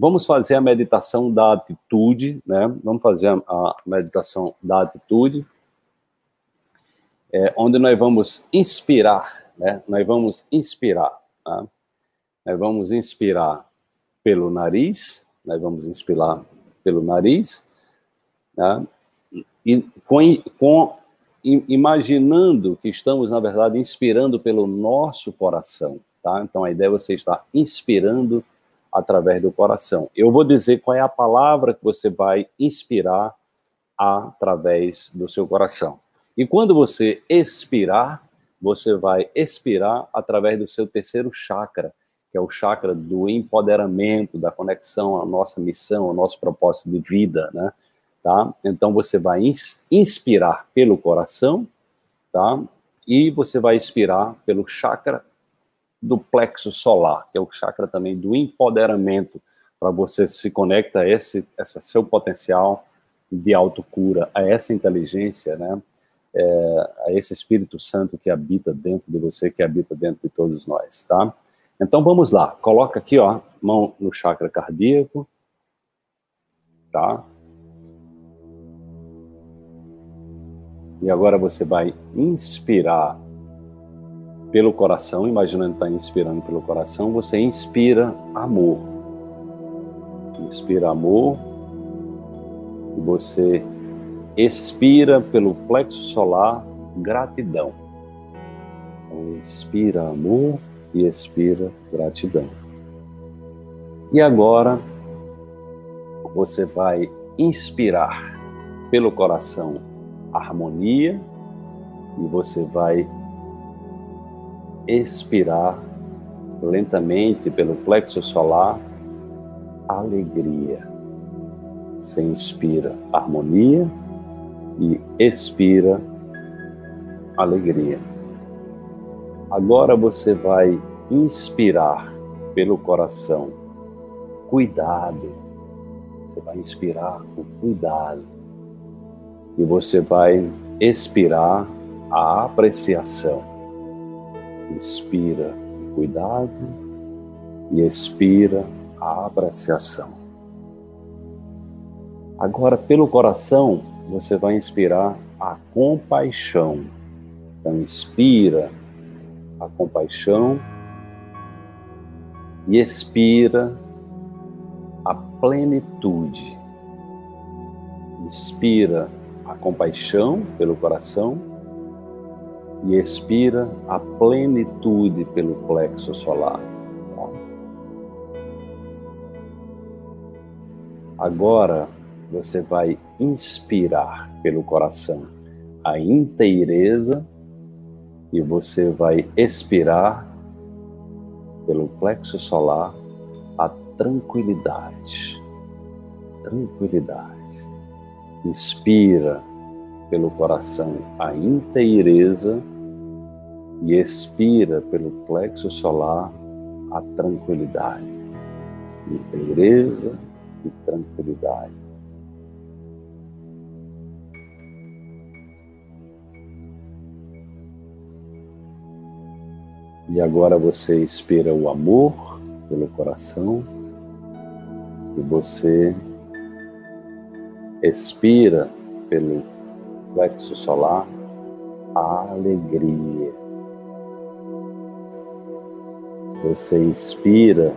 Vamos fazer a meditação da atitude, né? Vamos fazer a, meditação da atitude, é, onde nós vamos inspirar, né? Nós vamos inspirar, tá? Nós vamos inspirar pelo nariz, nós vamos inspirar pelo nariz, tá? e com, com imaginando que estamos, na verdade, inspirando pelo nosso coração, tá? Então, a ideia é você estar inspirando através do coração. Eu vou dizer qual é a palavra que você vai inspirar através do seu coração. E quando você expirar, você vai expirar através do seu terceiro chakra, que é o chakra do empoderamento, da conexão à nossa missão, ao nosso propósito de vida, né? tá? Então você vai inspirar pelo coração, tá? E você vai expirar pelo chakra do plexo solar, que é o chakra também do empoderamento, para você se conecta a esse, esse seu potencial de autocura, a essa inteligência, né? É, a esse Espírito Santo que habita dentro de você, que habita dentro de todos nós, tá? Então vamos lá, coloca aqui, ó, mão no chakra cardíaco, tá? E agora você vai inspirar pelo coração, imaginando que está inspirando pelo coração, você inspira amor. Inspira amor e você expira pelo plexo solar gratidão. Então, inspira amor e expira gratidão. E agora você vai inspirar pelo coração harmonia e você vai expirar lentamente pelo plexo solar alegria. Você inspira harmonia e expira alegria. Agora você vai inspirar pelo coração cuidado. Você vai inspirar com cuidado e você vai expirar a apreciação. Inspira cuidado e expira a apreciação. Agora, pelo coração, você vai inspirar a compaixão. Então, inspira a compaixão e expira a plenitude. Inspira a compaixão pelo coração e expira a plenitude pelo plexo solar. Agora você vai inspirar pelo coração a inteireza e você vai expirar pelo plexo solar a tranquilidade. Tranquilidade inspira pelo coração a inteireza e expira pelo plexo solar a tranquilidade. Inteireza e tranquilidade. E agora você expira o amor pelo coração e você Expira pelo plexo solar a alegria. Você inspira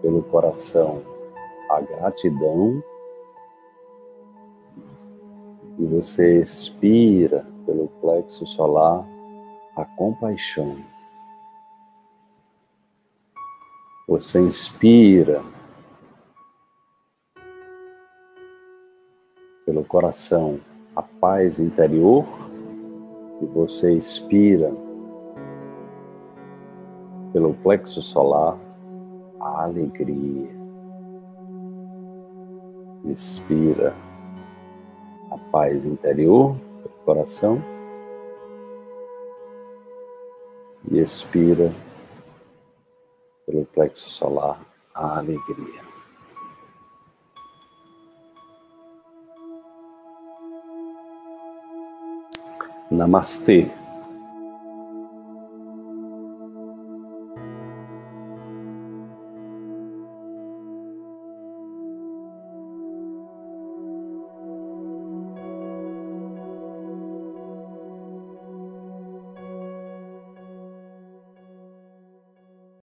pelo coração a gratidão e você expira pelo plexo solar a compaixão. Você inspira pelo coração a paz interior e você expira pelo plexo solar a alegria. Expira a paz interior pelo coração e expira pelo plexo solar a alegria. Namastê.